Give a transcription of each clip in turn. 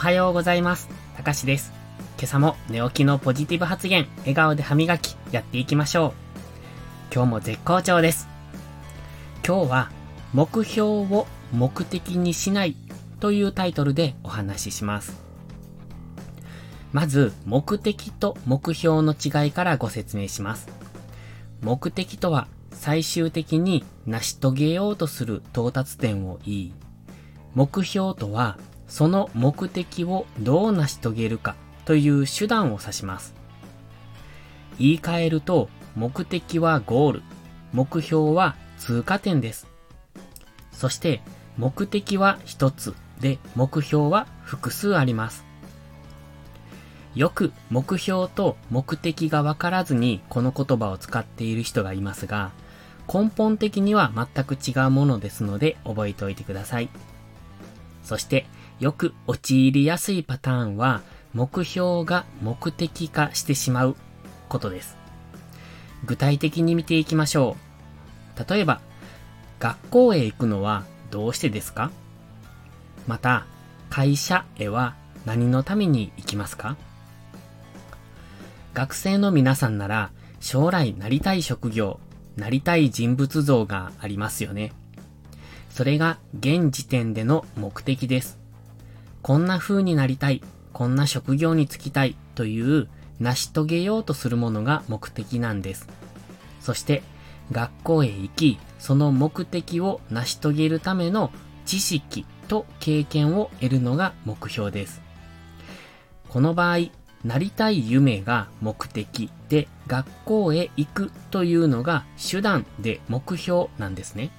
はようございます。たかしです。今朝も寝起きのポジティブ発言、笑顔で歯磨き、やっていきましょう。今日も絶好調です。今日は、目標を目的にしないというタイトルでお話しします。まず、目的と目標の違いからご説明します。目的とは、最終的に成し遂げようとする到達点を言い、目標とは、その目的をどう成し遂げるかという手段を指します。言い換えると、目的はゴール、目標は通過点です。そして、目的は一つで、目標は複数あります。よく目標と目的が分からずにこの言葉を使っている人がいますが、根本的には全く違うものですので覚えておいてください。そして、よく陥りやすいパターンは、目標が目的化してしまうことです。具体的に見ていきましょう。例えば、学校へ行くのはどうしてですか？また、会社へは何のために行きますか？学生の皆さんなら、将来なりたい職業、なりたい人物像がありますよね。それが現時点での目的です。こんな風になりたい、こんな職業に就きたいという成し遂げようとするものが目的なんです。そして学校へ行き、その目的を成し遂げるための知識と経験を得るのが目標です。この場合、なりたい夢が目的で学校へ行くというのが手段で目標なんですね。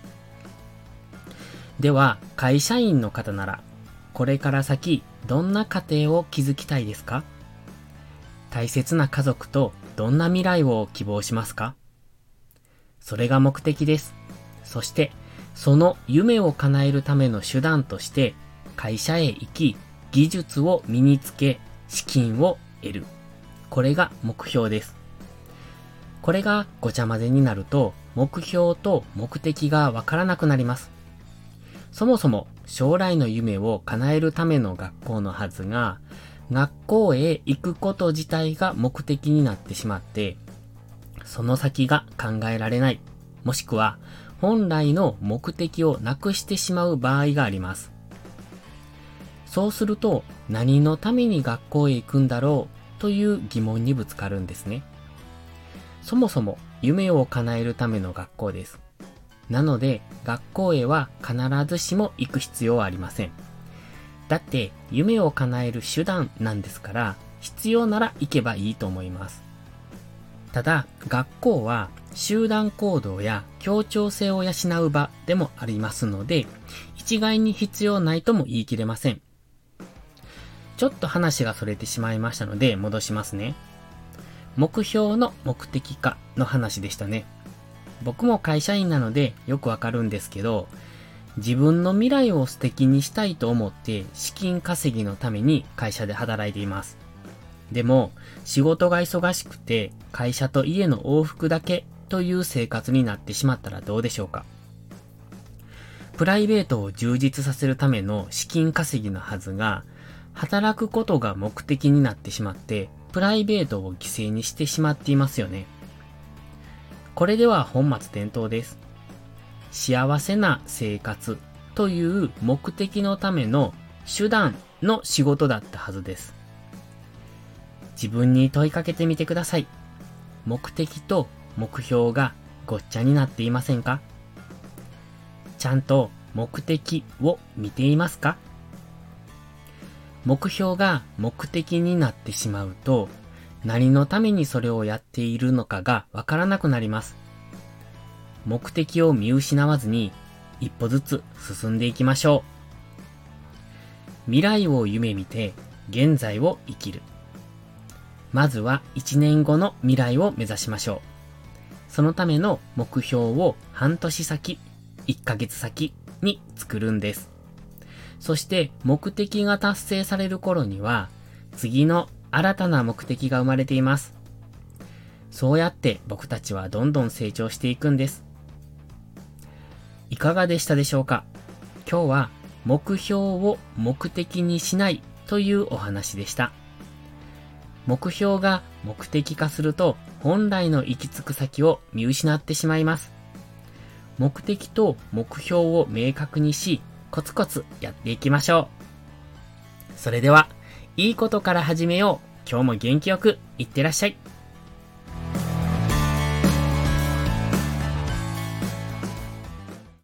では、会社員の方なら、これから先、どんな家庭を築きたいですか？大切な家族とどんな未来を希望しますか？それが目的です。そして、その夢を叶えるための手段として、会社へ行き、技術を身につけ、資金を得る。これが目標です。これがごちゃ混ぜになると、目標と目的がわからなくなります。そもそも将来の夢を叶えるための学校のはずが、学校へ行くこと自体が目的になってしまって、その先が考えられない、もしくは本来の目的をなくしてしまう場合があります。そうすると何のために学校へ行くんだろうという疑問にぶつかるんですね。そもそも夢を叶えるための学校です。なので、学校へは必ずしも行く必要はありません。だって、夢を叶える手段なんですから、必要なら行けばいいと思います。ただ、学校は集団行動や協調性を養う場でもありますので、一概に必要ないとも言い切れません。ちょっと話がそれてしまいましたので、戻しますね。目標の目的化の話でしたね。僕も会社員なのでよくわかるんですけど、自分の未来を素敵にしたいと思って資金稼ぎのために会社で働いています。でも、仕事が忙しくて会社と家の往復だけという生活になってしまったらどうでしょうかプライベートを充実させるための資金稼ぎのはずが、働くことが目的になってしまって、プライベートを犠牲にしてしまっていますよね。これでは本末転倒です。幸せな生活という目的のための手段の仕事だったはずです。自分に問いかけてみてください。目的と目標がごっちゃになっていませんか？ちゃんと目的を見ていますか？目標が目的になってしまうと、何のためにそれをやっているのかがわからなくなります。目的を見失わずに一歩ずつ進んでいきましょう。未来を夢見て現在を生きる。まずは1年後の未来を目指しましょう。そのための目標を半年先、1ヶ月先に作るんです。そして目的が達成される頃には次の新たな目的が生まれています。そうやって僕たちはどんどん成長していくんです。いかがでしたでしょうか？今日は目標を目的にしないというお話でした。目標が目的化すると本来の行き着く先を見失ってしまいます。目的と目標を明確にし、コツコツやっていきましょう。それでは、いいことから始めよう。今日も元気よくいってらっしゃい。